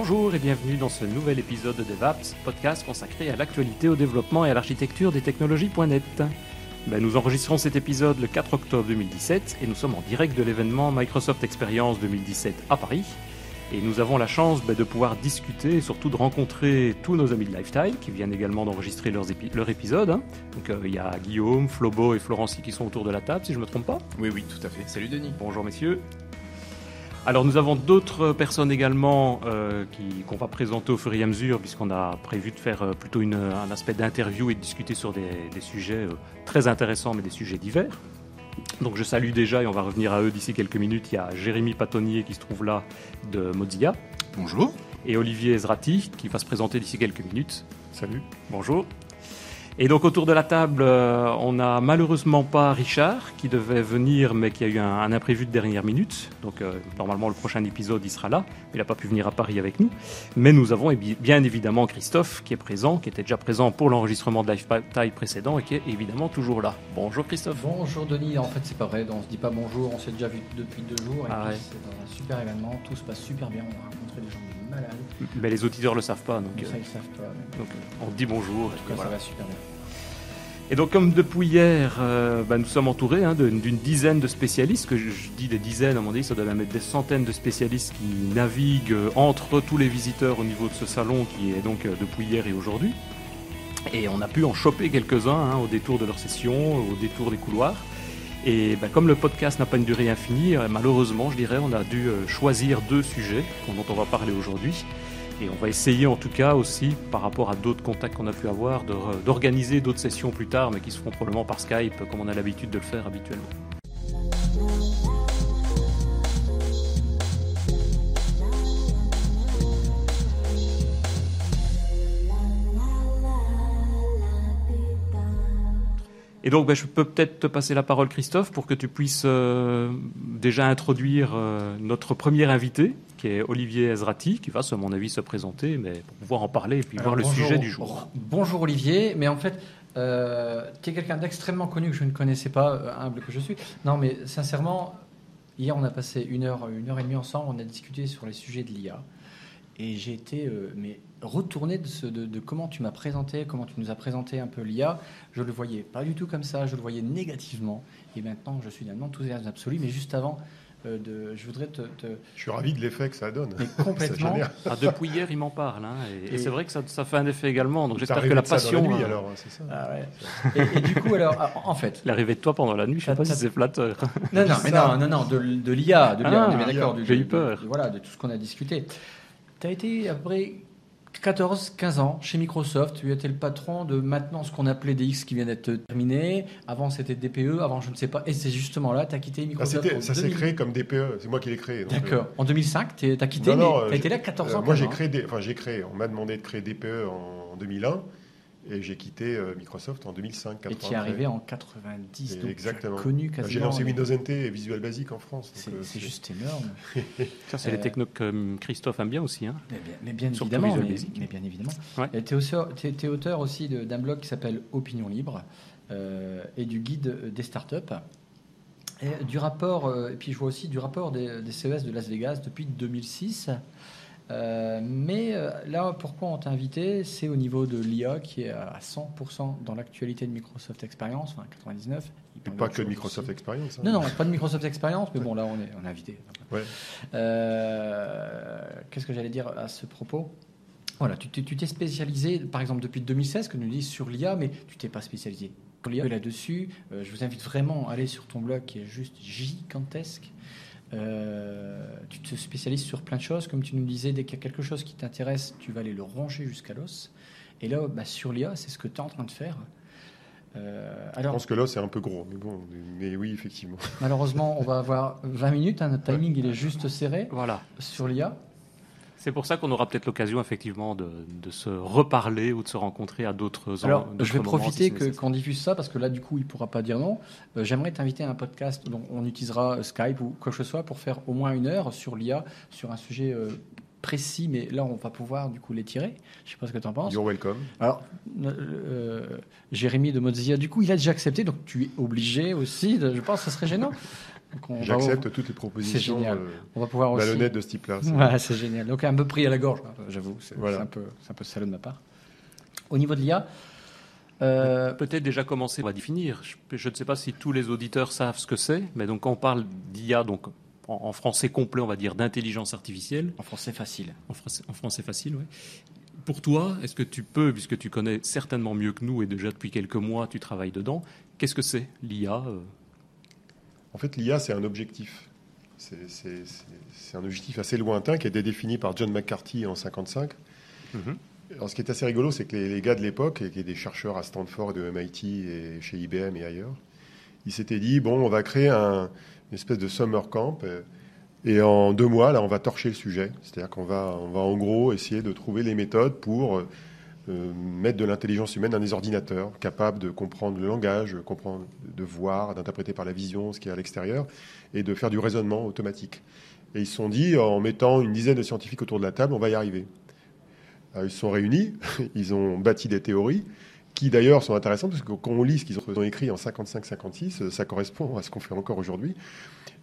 Bonjour et bienvenue dans ce nouvel épisode de DevApps, podcast consacré à l'actualité, au développement et à l'architecture des technologies.net. Ben, nous enregistrons cet épisode le 4 octobre 2017 et nous sommes en direct de l'événement Microsoft Experience 2017 à Paris. Et nous avons la chance ben, de pouvoir discuter et surtout de rencontrer tous nos amis de Lifetime qui viennent également d'enregistrer leur épisode. Hein. Donc euh, il y a Guillaume, Flobo et Florency qui sont autour de la table, si je ne me trompe pas. Oui, oui, tout à fait. Salut Denis. Bonjour messieurs. Alors nous avons d'autres personnes également euh, qu'on va présenter au fur et à mesure, puisqu'on a prévu de faire euh, plutôt un aspect d'interview et de discuter sur des, sujets euh, très intéressants, mais des sujets divers. Donc je salue déjà, et on va revenir à eux d'ici quelques minutes, il y a Jérémy Patonnier qui se trouve là de Mozilla. Bonjour. Et Olivier Ezrati qui va se présenter d'ici quelques minutes. Salut. Bonjour. Et donc autour de la table, euh, on n'a malheureusement pas Richard qui devait venir mais qui a eu un, imprévu de dernière minute. Donc euh, normalement le prochain épisode il sera là. Il n'a pas pu venir à Paris avec nous. Mais nous avons bien évidemment Christophe qui est présent, qui était déjà présent pour l'enregistrement de Lifetime précédent et qui est évidemment toujours là. Bonjour Christophe. Bonjour Denis. En fait c'est pas vrai, on se dit pas bonjour, on s'est déjà vu depuis deux jours et ah c'est un super événement, tout se passe super bien, on a rencontré des gens mais les auditeurs le savent pas, donc, euh, ils savent pas, donc on dit bonjour. En tout cas, ça va super bien. Et donc, comme depuis hier, euh, bah, nous sommes entourés hein, d'une dizaine de spécialistes, que je, dis des dizaines, à mon avis, ça doit même être des centaines de spécialistes qui naviguent euh, entre tous les visiteurs au niveau de ce salon qui est donc depuis hier et aujourd'hui. Et on a pu en choper quelques-uns hein, au détour de leur session, au détour des couloirs. Et ben, comme le podcast n'a pas une durée infinie, euh, malheureusement, je dirais, on a dû euh, choisir deux sujets dont on va parler aujourd'hui. Et on va essayer en tout cas aussi, par rapport à d'autres contacts qu'on a pu avoir, d'organiser d'autres sessions plus tard, mais qui se feront probablement par Skype, comme on a l'habitude de le faire habituellement. Et donc, ben, je peux peut-être te passer la parole, Christophe, pour que tu puisses euh, déjà introduire euh, notre premier invité, qui est Olivier Ezrati, qui va, à mon avis, se présenter, mais pour pouvoir en parler et puis voir le sujet du jour. Bonjour Olivier, mais en fait, euh, tu es quelqu'un d'extrêmement connu que je ne connaissais pas, humble que je suis. Non, mais sincèrement, hier, on a passé une heure, une heure et demie ensemble, on a discuté sur les sujets de l'IA. Et j'ai été mais retourner de, de, comment tu m'as présenté, comment tu nous as présenté un peu l'IA. Je le voyais pas du tout comme ça, je le voyais négativement. Et maintenant, je suis d'un enthousiasme absolu. Mais juste avant, euh, de, je voudrais te, Je suis ravi de l'effet que ça donne. Mais complètement. ah, depuis hier, il m'en parle. Hein, et, c'est vrai que ça, ça, fait un effet également. Donc j'espère que la passion. Nuit, alors, c'est ça. Ah ouais. et, du coup, alors, ah, en fait. L'arrivée de toi pendant la nuit, je ne sais pas si c'est flatteur. Non, non, mais non, non, non, de, de l'IA. De l'IA, on est bien ah, d'accord. J'ai eu peur. voilà, de tout ce qu'on a discuté. Tu as été à peu près 14-15 ans chez Microsoft. Tu étais le patron de maintenant ce qu'on appelait DX qui vient d'être terminé. Avant, c'était DPE. Avant, je ne sais pas. Et c'est justement là, tu as quitté Microsoft. Ah, ça s'est créé comme DPE. C'est moi qui l'ai créé. D'accord. Euh, en 2005, tu as quitté. tu as été là 14 ans. moi, j'ai créé, enfin, j'ai créé. On m'a demandé de créer DPE en 2001. Et j'ai quitté euh, Microsoft en 2005. Et tu es arrivé en 90. Donc exactement. Connu J'ai lancé Windows NT et Visual Basic en France. C'est euh, juste énorme. Ça, c'est les euh, technos que Christophe aime bien aussi. Hein. Mais, bien, évidemment. Mais, bien évidemment. Tu es, auteur aussi d'un blog qui s'appelle Opinion Libre et du guide des startups. Et du rapport, et puis je vois aussi du rapport des, des CES de Las Vegas depuis 2006. Euh, mais euh, là, pourquoi on t'a invité? C'est au niveau de l'IA qui est à 100% dans l'actualité de Microsoft Experience, enfin 99. Et pas que de Microsoft Experience. Hein. Non, non, pas de Microsoft Experience, mais bon, là, on est, on est invité. Ouais. Euh, qu'est-ce que j'allais dire à ce propos? Voilà, tu t'es spécialisé, par exemple, depuis 2016, que nous dit sur l'IA, mais tu t'es pas spécialisé là-dessus. je vous invite vraiment à aller sur ton blog qui est juste gigantesque. Euh, tu te spécialises sur plein de choses. Comme tu nous disais, dès qu'il y a quelque chose qui t'intéresse, tu vas aller le ronger jusqu'à l'os. Et là, bah, sur l'IA, c'est ce que tu es en train de faire. Euh, alors, Je pense que l'os c'est un peu gros, mais bon, mais oui, effectivement. Malheureusement, on va avoir 20 minutes. Hein, notre timing, il est juste serré voilà. sur l'IA. C'est pour ça qu'on aura peut-être l'occasion effectivement de, se reparler ou de se rencontrer à d'autres Alors, je vais profiter qu'on diffuse ça parce que là, du coup, il ne pourra pas dire non. Euh, j'aimerais t'inviter à un podcast dont on utilisera Skype ou quoi que ce soit pour faire au moins une heure sur l'IA, sur un sujet euh, précis, mais là, on va pouvoir du coup les tirer. Je ne sais pas ce que tu en penses. You're welcome. Alors, euh, Jérémy de Mozilla, du coup, il a déjà accepté, donc tu es obligé aussi, je pense que ce serait gênant. J'accepte toutes les propositions génial. On va pouvoir aussi... malhonnêtes de ce type-là. Ouais, c'est génial. Donc un peu pris à la gorge, j'avoue. C'est un, peu, un peu salaud de ma part. Au niveau de l'IA, euh, Peut-être déjà commencer à définir. Je, ne sais pas si tous les auditeurs savent ce que c'est, mais donc quand on parle d'IA, donc en, français complet, on va dire d'intelligence artificielle. En français facile. En français, en français facile, oui. Pour toi, est-ce que tu peux, puisque tu connais certainement mieux que nous et déjà depuis quelques mois tu travailles dedans, qu'est-ce que c'est l'IA euh? En fait, l'IA, c'est un objectif. C'est un objectif assez lointain qui a été défini par John McCarthy en 1955. Alors, ce qui est assez rigolo, c'est que les, gars de l'époque, qui étaient des chercheurs à Stanford, de MIT et chez IBM et ailleurs, ils s'étaient dit bon, on va créer un, une espèce de summer camp. Euh, et en deux mois, là, on va torcher le sujet. C'est-à-dire qu'on va, on va en gros essayer de trouver les méthodes pour euh, mettre de l'intelligence humaine dans des ordinateurs, capables de comprendre le langage, de voir, d'interpréter par la vision ce qui est à l'extérieur, et de faire du raisonnement automatique. Et ils se sont dit, en mettant une dizaine de scientifiques autour de la table, on va y arriver. ils se sont réunis, ils ont bâti des théories, qui d'ailleurs sont intéressantes, parce que quand on lit ce qu'ils ont écrit en 55-56, ça correspond à ce qu'on fait encore aujourd'hui.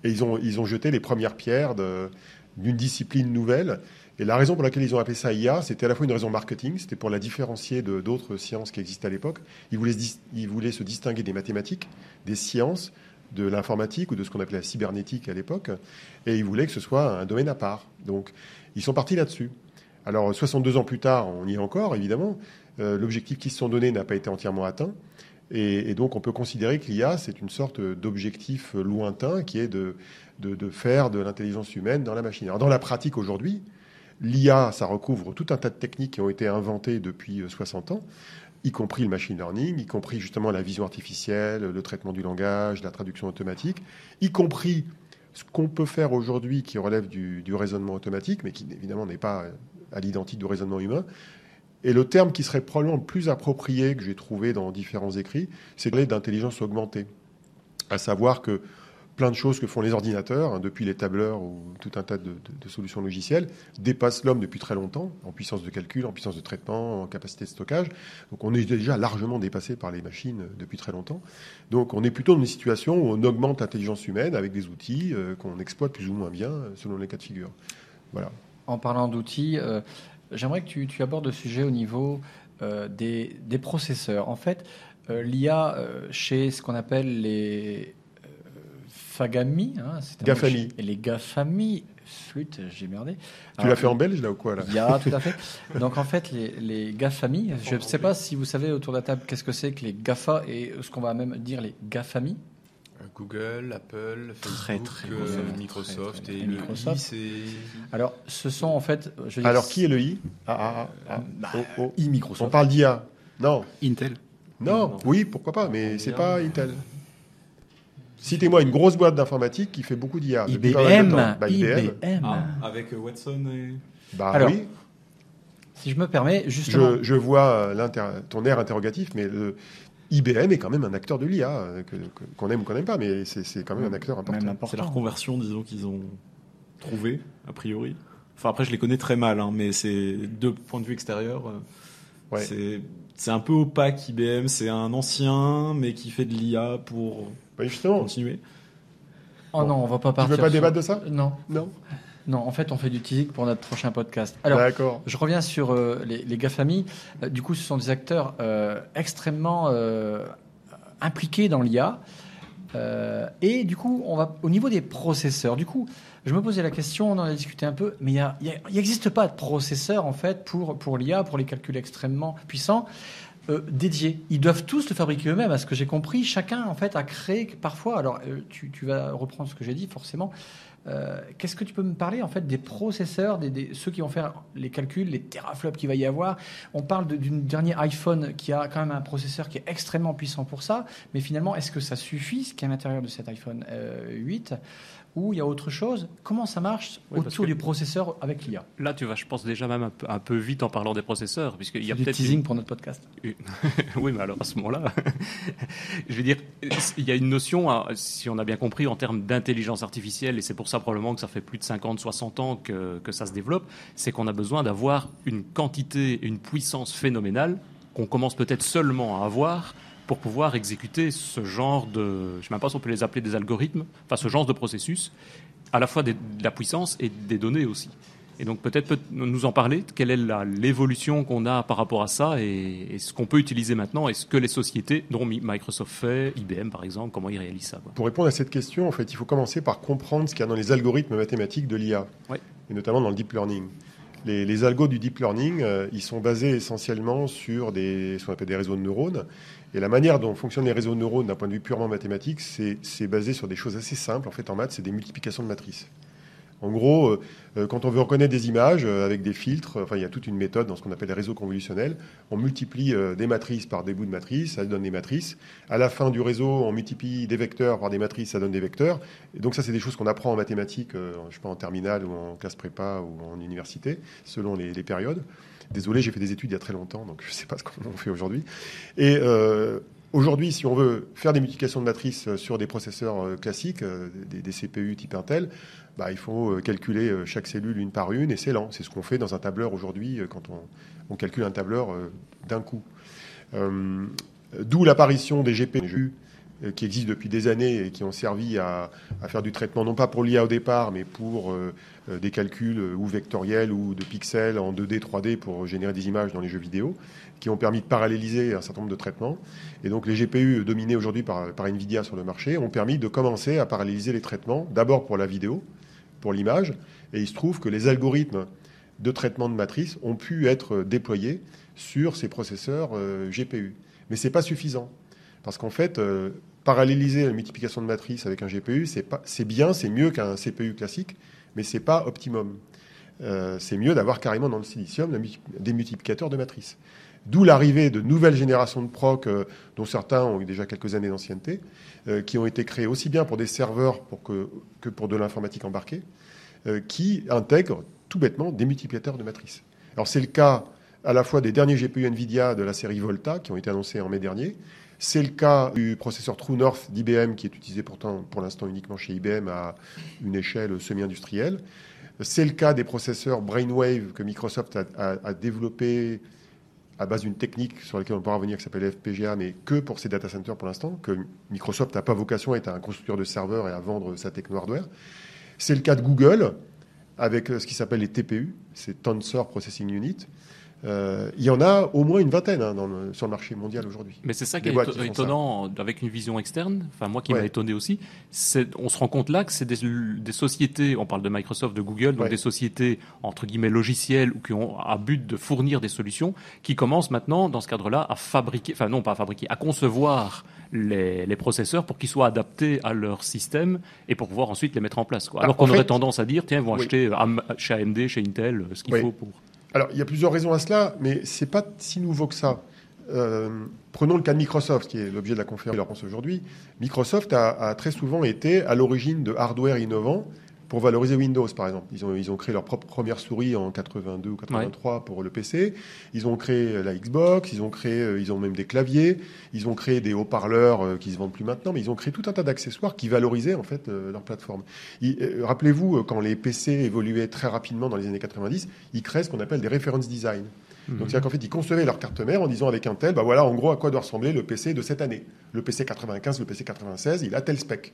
Et ils ont jeté les premières pierres d'une discipline nouvelle. Et la raison pour laquelle ils ont appelé ça IA, c'était à la fois une raison marketing, c'était pour la différencier de d'autres sciences qui existaient à l'époque. Ils voulaient, ils voulaient se distinguer des mathématiques, des sciences, de l'informatique ou de ce qu'on appelait la cybernétique à l'époque. Et ils voulaient que ce soit un domaine à part. Donc, ils sont partis là-dessus. Alors, 62 ans plus tard, on y est encore, évidemment. Euh, l'objectif qu'ils se sont donné n'a pas été entièrement atteint. Et, donc on peut considérer que l'IA, c'est une sorte d'objectif lointain qui est de, de, faire de l'intelligence humaine dans la machine. Alors dans la pratique aujourd'hui, l'IA, ça recouvre tout un tas de techniques qui ont été inventées depuis 60 euh, ans, y compris le machine learning, y compris justement la vision artificielle, le traitement du langage, la traduction automatique, y compris ce qu'on peut faire aujourd'hui qui relève du, raisonnement automatique, mais qui évidemment n'est pas à l'identique du raisonnement humain, et le terme qui serait probablement le plus approprié que j'ai trouvé dans différents écrits, c'est d'intelligence augmentée. À savoir que plein de choses que font les ordinateurs, hein, depuis les tableurs ou tout un tas de, solutions logicielles, dépassent l'homme depuis très longtemps, en puissance de calcul, en puissance de traitement, en capacité de stockage. Donc on est déjà largement dépassé par les machines depuis très longtemps. Donc on est plutôt dans une situation où on augmente l'intelligence humaine avec des outils euh, qu'on exploite plus ou moins bien euh, selon les cas de figure. Voilà. En parlant d'outils, euh, J'aimerais que tu, abordes le sujet au niveau euh, des, processeurs. En fait, euh, l'IA euh, chez ce qu'on appelle les FAGAMI, hein, GAFAMI. Et les GAFAMI, flûte, j'ai merdé. Tu l'as fait en belge là ou quoi là IA, tout à fait. Donc en fait, les, les GAFAMI, je ne sais pas si vous savez autour de la table qu'est-ce que c'est que les GAFA et ce qu'on va même dire les GAFAMI. Google, Apple, Facebook, euh, Microsoft et, Microsoft. Alors, ce sont en fait. Alors, qui est le I ah, ah, ah, bah, oh, oh. I Microsoft. On parle d'IA. Non. Intel. Non, oui, pourquoi pas, mais c'est pas Intel. Citez-moi une grosse boîte d'informatique qui fait beaucoup d'IA. IBM. Bah, IBM. avec euh, Watson et. Bah Alors, oui. Si je me permets, justement. Je, je vois ton air interrogatif, mais le, IBM est quand même un acteur de l'IA, euh, qu'on aime ou qu'on n'aime pas, mais c'est quand même un acteur important. C'est la reconversion, disons, qu'ils ont trouvé, a priori. Enfin, après, je les connais très mal, hein, mais c'est deux points de vue extérieurs. Euh, c'est un peu opaque, IBM. C'est un ancien, mais qui fait de l'IA pour bah, continuer. Oh non, on va pas partir. Tu veux pas débattre de ça? Non. Non? Non, en fait, on fait du teasing pour notre prochain podcast. Alors, je reviens sur euh, les, les GAFAMI. Euh, du coup, ce sont des acteurs euh, extrêmement impliqués dans l'IA. et du coup, on va au niveau des processeurs. Du coup, je me posais la question, on en a discuté un peu, mais il n'existe pas de processeur en fait pour, l'IA, pour les calculs extrêmement puissants. dédiés. Ils doivent tous le fabriquer eux-mêmes, à ce que j'ai compris. Chacun, en fait, a créé parfois. Alors, tu, tu, vas reprendre ce que j'ai dit, forcément. Euh, qu'est-ce que tu peux me parler en fait des processeurs, des, ceux qui vont faire les calculs, les teraflops qu'il va y avoir? On parle d'une dernière iPhone qui a quand même un processeur qui est extrêmement puissant pour ça, mais finalement, est-ce que ça suffit ce qui est à l'intérieur de cet iPhone 8 euh, ou il y a autre chose Comment ça marche autour du processeur avec l'IA Là, tu vas, je pense, déjà même un peu, vite en parlant des processeurs. puisqu'il y a peut-être. teasing pour notre podcast. oui, mais alors à ce moment-là, je veux dire, il y a une notion, si on a bien compris, en termes d'intelligence artificielle, et c'est pour ça probablement que ça fait plus de 50, 60 ans que, que ça se développe, c'est qu'on a besoin d'avoir une quantité, une puissance phénoménale qu'on commence peut-être seulement à avoir pour pouvoir exécuter ce genre de, je ne sais même pas si on peut les appeler des algorithmes, enfin ce genre de processus, à la fois de la puissance et des données aussi. Et donc peut-être peut nous en parler, quelle est l'évolution qu'on a par rapport à ça et, ce qu'on peut utiliser maintenant et ce que les sociétés, dont Microsoft fait, IBM par exemple, comment ils réalisent ça Pour répondre à cette question, en fait, il faut commencer par comprendre ce qu'il y a dans les algorithmes mathématiques de l'IA, et notamment dans le deep learning. Les, les algos du deep learning, euh, ils sont basés essentiellement sur des, ce qu'on appelle des réseaux de neurones. Et la manière dont fonctionnent les réseaux de neurones d'un point de vue purement mathématique, c'est basé sur des choses assez simples. En fait, en maths, c'est des multiplications de matrices. En gros, euh, euh, quand on veut reconnaître des images euh, avec des filtres, enfin, il y a toute une méthode dans ce qu'on appelle les réseaux convolutionnels. On multiplie des matrices par des bouts de matrices, ça donne des matrices. À la fin du réseau, on multiplie des vecteurs par des matrices, ça donne des vecteurs. Et donc ça, c'est des choses qu'on apprend en mathématiques, je sais pas, en terminale ou en classe prépa ou en université, selon les, périodes. Désolé, j'ai fait des études il y a très longtemps, donc je ne sais pas ce qu'on fait aujourd'hui. Et Aujourd'hui, si on veut faire des multiplications de matrices sur des processeurs classiques, des, CPU type Intel, bah, il faut euh, calculer euh, chaque cellule une par une, et c'est lent. C'est ce qu'on fait dans un tableur aujourd'hui euh, quand on, calcule un tableur d'un coup. D'où l'apparition des GPU qui existent depuis des années et qui ont servi à, faire du traitement, non pas pour l'IA au départ, mais pour des calculs ou vectoriels ou de pixels en 2D, 3D pour générer des images dans les jeux vidéo, qui ont permis de paralléliser un certain nombre de traitements. Et donc les GPU dominés aujourd'hui par, NVIDIA sur le marché ont permis de commencer à paralléliser les traitements, d'abord pour la vidéo, pour l'image. Et il se trouve que les algorithmes de traitement de matrice ont pu être déployés sur ces processeurs euh, GPU. Mais ce n'est pas suffisant. Parce qu'en fait, euh, paralléliser la multiplication de matrice avec un GPU, c'est bien, c'est mieux qu'un CPU classique, mais ce n'est pas optimum. Euh, c'est mieux d'avoir carrément dans le silicium des multiplicateurs de matrice. D'où l'arrivée de nouvelles générations de proc, dont certains ont eu déjà quelques années d'ancienneté, euh, qui ont été créés aussi bien pour des serveurs que, pour de l'informatique embarquée, euh, qui intègrent tout bêtement des multiplicateurs de matrices. Alors c'est le cas à la fois des derniers GPU NVIDIA de la série Volta, qui ont été annoncés en mai dernier, c'est le cas du processeur True North d'IBM, qui est utilisé pourtant pour l'instant uniquement chez IBM à une échelle semi-industrielle. C'est le cas des processeurs Brainwave que Microsoft a, a, développé à base d'une technique sur laquelle on pourra revenir qui s'appelle FPGA, mais que pour ces data centers pour l'instant, que Microsoft n'a pas vocation à être un constructeur de serveurs et à vendre sa techno hardware. C'est le cas de Google avec euh, ce qui s'appelle les TPU, c'est Tensor Processing Unit, euh, il y en a au moins une vingtaine hein, sur le marché mondial aujourd'hui. Mais c'est ça qui est étonnant avec une vision externe, enfin moi qui m'a étonné aussi, on se rend compte là que c'est des, sociétés, on parle de Microsoft, de Google, donc des sociétés entre guillemets logicielles ou qui ont à but de fournir des solutions, qui commencent maintenant dans ce cadre-là à fabriquer, enfin non pas à fabriquer, à concevoir les, processeurs pour qu'ils soient adaptés à leur système et pour pouvoir ensuite les mettre en place. Quoi. Alors, qu'on aurait tendance à dire, tiens, ils vont acheter chez AMD, chez Intel, ce qu'il faut pour. Alors, il y a plusieurs raisons à cela, mais ce n'est pas si nouveau que ça. Euh, prenons le cas de Microsoft, qui est l'objet de la conférence aujourd'hui. Microsoft a, très souvent été à l'origine de hardware innovant pour valoriser Windows, par exemple. Ils ont, ils ont créé leur propre première souris en 82 ou 83 pour le PC. Ils ont créé la Xbox, ils ont créé, euh, ils ont même des claviers, ils ont créé des haut-parleurs euh, qui se vendent plus maintenant, mais ils ont créé tout un tas d'accessoires qui valorisaient en fait euh, leur plateforme. Rappelez-vous, quand les PC évoluaient très rapidement dans les années 90, ils créaient ce qu'on appelle des reference design. Mhm. Donc, c'est-à-dire qu'en fait, ils concevaient leur carte mère en disant avec un tel, bah voilà, en gros, à quoi doit ressembler le PC de cette année. Le PC 95, le PC 96, il a tel spec.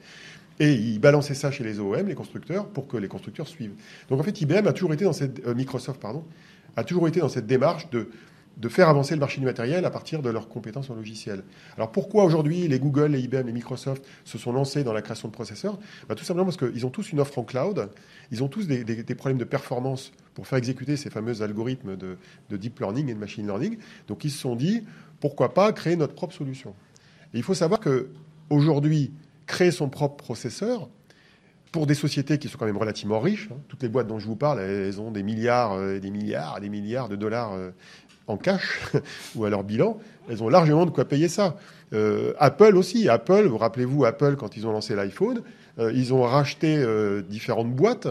Et ils balançaient ça chez les OEM, les constructeurs, pour que les constructeurs suivent. Donc en fait, IBM a toujours été dans cette euh, Microsoft, pardon, a toujours été dans cette démarche de de faire avancer le marché du matériel à partir de leurs compétences en logiciel. Alors pourquoi aujourd'hui les Google, les IBM, les Microsoft se sont lancés dans la création de processeurs? Bah, Tout simplement parce qu'ils ont tous une offre en cloud, ils ont tous des, problèmes de performance pour faire exécuter ces fameux algorithmes de, de, deep learning et de machine learning. Donc ils se sont dit, pourquoi pas créer notre propre solution? Il faut savoir qu'aujourd'hui, créer son propre processeur, pour des sociétés qui sont quand même relativement riches, hein, toutes les boîtes dont je vous parle, elles ont des milliards et euh, des milliards et des milliards de dollars euh, en cash ou à leur bilan, elles ont largement de quoi payer ça. Euh, Apple aussi, Apple, vous rappelez-vous Apple quand ils ont lancé l'iPhone, ils ont racheté différentes boîtes,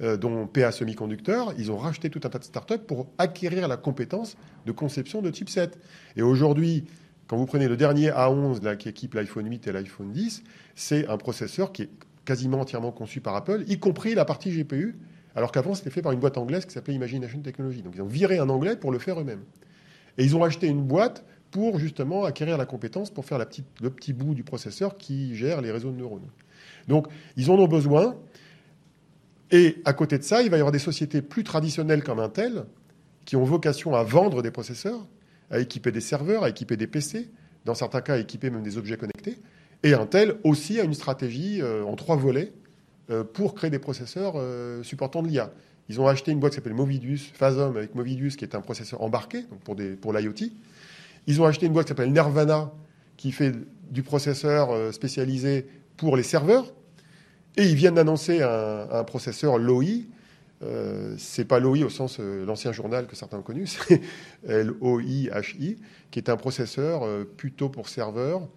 dont PA Semiconductor, ils ont racheté tout un tas de startups pour acquérir la compétence de conception de chipsets. Et aujourd'hui, quand vous prenez le dernier A11 là, qui équipe l'iPhone 8 et l'iPhone 10, c'est un processeur qui est quasiment entièrement conçu par Apple, y compris la partie GPU, alors qu'avant c'était fait par une boîte anglaise qui s'appelait Imagination Technology. Donc ils ont viré un anglais pour le faire eux-mêmes. Et ils ont acheté une boîte pour justement acquérir la compétence pour faire le petit bout du processeur qui gère les réseaux de neurones. Donc, ils en ont besoin. Et à côté de ça, il va y avoir des sociétés plus traditionnelles comme Intel qui ont vocation à vendre des processeurs, à équiper des serveurs, à équiper des PC, dans certains cas à équiper même des objets connectés. Et Intel aussi a une stratégie euh, en trois volets euh, pour créer des processeurs euh, supportant de l'IA. Ils ont acheté une boîte qui s'appelle Movidius, Phasm avec Movidius, qui est un processeur embarqué pour l'IoT. Ils ont acheté une boîte qui s'appelle Nervana, qui fait du processeur spécialisé pour les serveurs. Et ils viennent d'annoncer un, processeur LOI. Euh, c'est pas LOI au sens l'ancien journal que certains ont connu, c'est L-O-I-H-I, qui est un processeur plutôt pour serveurs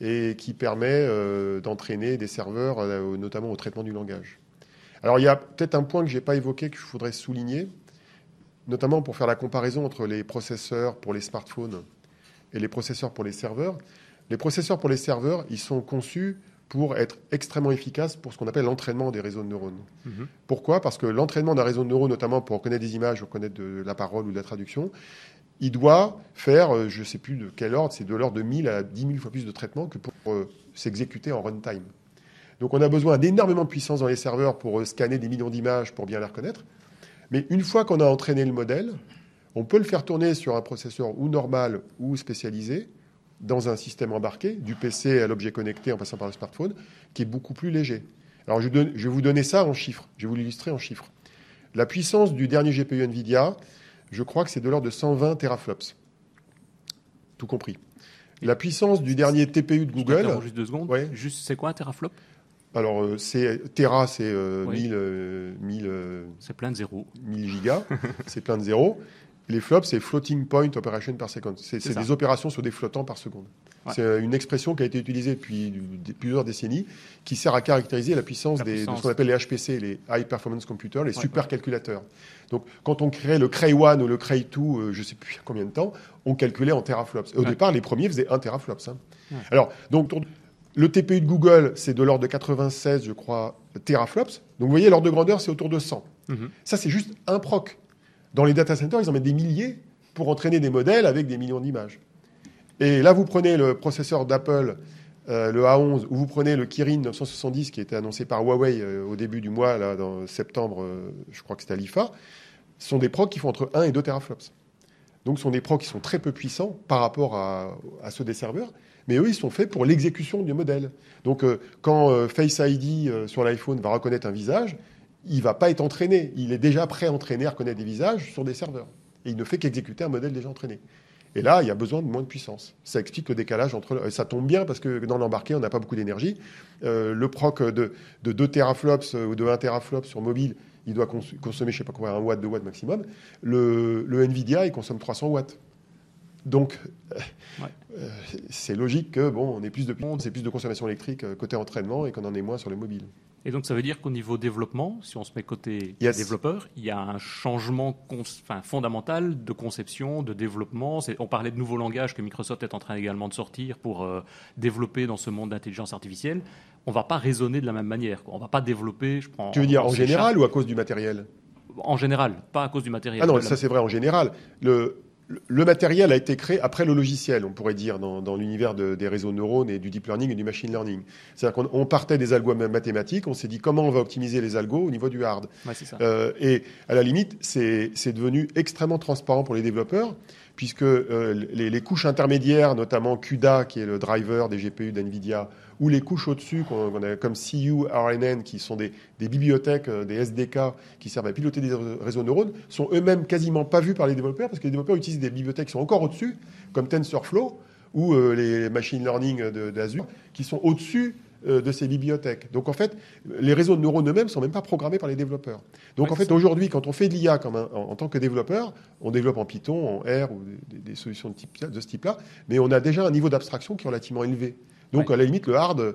et qui permet euh, d'entraîner des serveurs, euh, notamment au traitement du langage. Alors il y a peut-être un point que je n'ai pas évoqué que je voudrais souligner, notamment pour faire la comparaison entre les processeurs pour les smartphones et les processeurs pour les serveurs. Les processeurs pour les serveurs, ils sont conçus pour être extrêmement efficaces pour ce qu'on appelle l'entraînement des réseaux de neurones. Mm-hmm. Pourquoi? Parce que l'entraînement d'un réseau de neurones, notamment pour reconnaître des images, reconnaître de la parole ou de la traduction, il doit faire, euh, je ne sais plus de quel ordre, c'est de l'ordre de 1000 à 10 000 fois plus de traitement que pour euh, s'exécuter en runtime. Donc on a besoin d'énormément de puissance dans les serveurs pour euh, scanner des millions d'images pour bien les reconnaître. Mais une fois qu'on a entraîné le modèle, on peut le faire tourner sur un processeur ou normal ou spécialisé dans un système embarqué, du PC à l'objet connecté en passant par le smartphone, qui est beaucoup plus léger. Alors je, je vais vous donner ça en chiffres, je vais vous l'illustrer en chiffres. La puissance du dernier GPU NVIDIA, je crois que c'est de l'ordre de 120 teraflops. Tout compris. La puissance du dernier TPU de Google. Juste deux secondes. Juste, c'est quoi un teraflop? Alors, euh, c'est Tera, c'est 1000, euh, euh, c'est plein de zéros. 1000 gigas. c'est plein de zéros. Les flops, c'est floating point operation per second. C'est des opérations sur des flottants par seconde. C'est une expression qui a été utilisée depuis plusieurs décennies, qui sert à caractériser la puissance, des, de ce qu'on appelle les HPC, les High Performance Computers, les supercalculateurs. Donc, quand on créait le Cray 1 ou le Cray 2, euh, je ne sais plus combien de temps, on calculait en teraflops. au départ, les premiers faisaient 1 teraflops. Hein. Alors, donc, le TPU de Google, c'est de l'ordre de 96, je crois, teraflops. Donc, vous voyez, l'ordre de grandeur, c'est autour de 100. Mhm. Ça, c'est juste un proc. Dans les data centers, ils en mettent des milliers pour entraîner des modèles avec des millions d'images. Et là, vous prenez le processeur d'Apple, euh, le A11, ou vous prenez le Kirin 970 qui a été annoncé par Huawei euh, au début du mois, là, dans septembre, euh, je crois que c'était à l'IFA, ce sont des procs qui font entre 1 et 2 teraflops. Donc ce sont des procs qui sont très peu puissants par rapport à, ceux des serveurs, mais eux, ils sont faits pour l'exécution du modèle. Donc quand Face ID sur l'iPhone va reconnaître un visage, il ne va pas être entraîné. Il est déjà pré-entraîné à reconnaître des visages sur des serveurs. Et il ne fait qu'exécuter un modèle déjà entraîné. Et là, il y a besoin de moins de puissance. Ça explique le décalage entre. Et ça tombe bien parce que dans l'embarqué, on n'a pas beaucoup d'énergie. Euh, le proc de, 2 teraflops euh, ou de 1 teraflops sur mobile, il doit consommer, je ne sais pas quoi, 1 watt, 2 watts maximum. Le, Nvidia, il consomme 300 watts. Donc, euh, c'est logique que bon, on ait plus de c'est plus de consommation électrique côté entraînement et qu'on en ait moins sur les mobiles. Et donc ça veut dire qu'au niveau développement, si on se met côté développeur, il y a un changement fondamental de conception, de développement. On parlait de nouveaux langages que Microsoft est en train également de sortir pour euh, développer dans ce monde d'intelligence artificielle. On ne va pas raisonner de la même manière. On ne va pas développer. Je prends, tu veux dire en général ou à cause du matériel? En général, pas à cause du matériel. Ah non, ça c'est vrai en général. Le, le matériel a été créé après le logiciel, on pourrait dire, dans, l'univers des réseaux neurones et du deep learning et du machine learning. C'est-à-dire qu'on partait des algos mathématiques, on s'est dit comment on va optimiser les algos au niveau du hard. Euh, et à la limite, c'est devenu extrêmement transparent pour les développeurs, puisque euh, les, couches intermédiaires, notamment CUDA, qui est le driver des GPU d'NVIDIA, ou les couches au-dessus, comme CU, RNN, qui sont des, bibliothèques, euh, des SDK qui servent à piloter des réseaux neurones, sont eux-mêmes quasiment pas vus par les développeurs parce que les développeurs utilisent des bibliothèques qui sont encore au-dessus, comme TensorFlow ou euh, les machine learning d'Azure, qui sont au-dessus euh, de ces bibliothèques. Donc en fait, les réseaux de neurones eux-mêmes sont même pas programmés par les développeurs. Donc en fait, aujourd'hui, quand on fait de l'IA en, en, tant que développeur, on développe en Python, en R ou des, solutions de, type, de ce type-là, mais on a déjà un niveau d'abstraction qui est relativement élevé. Donc, à la limite, le hard,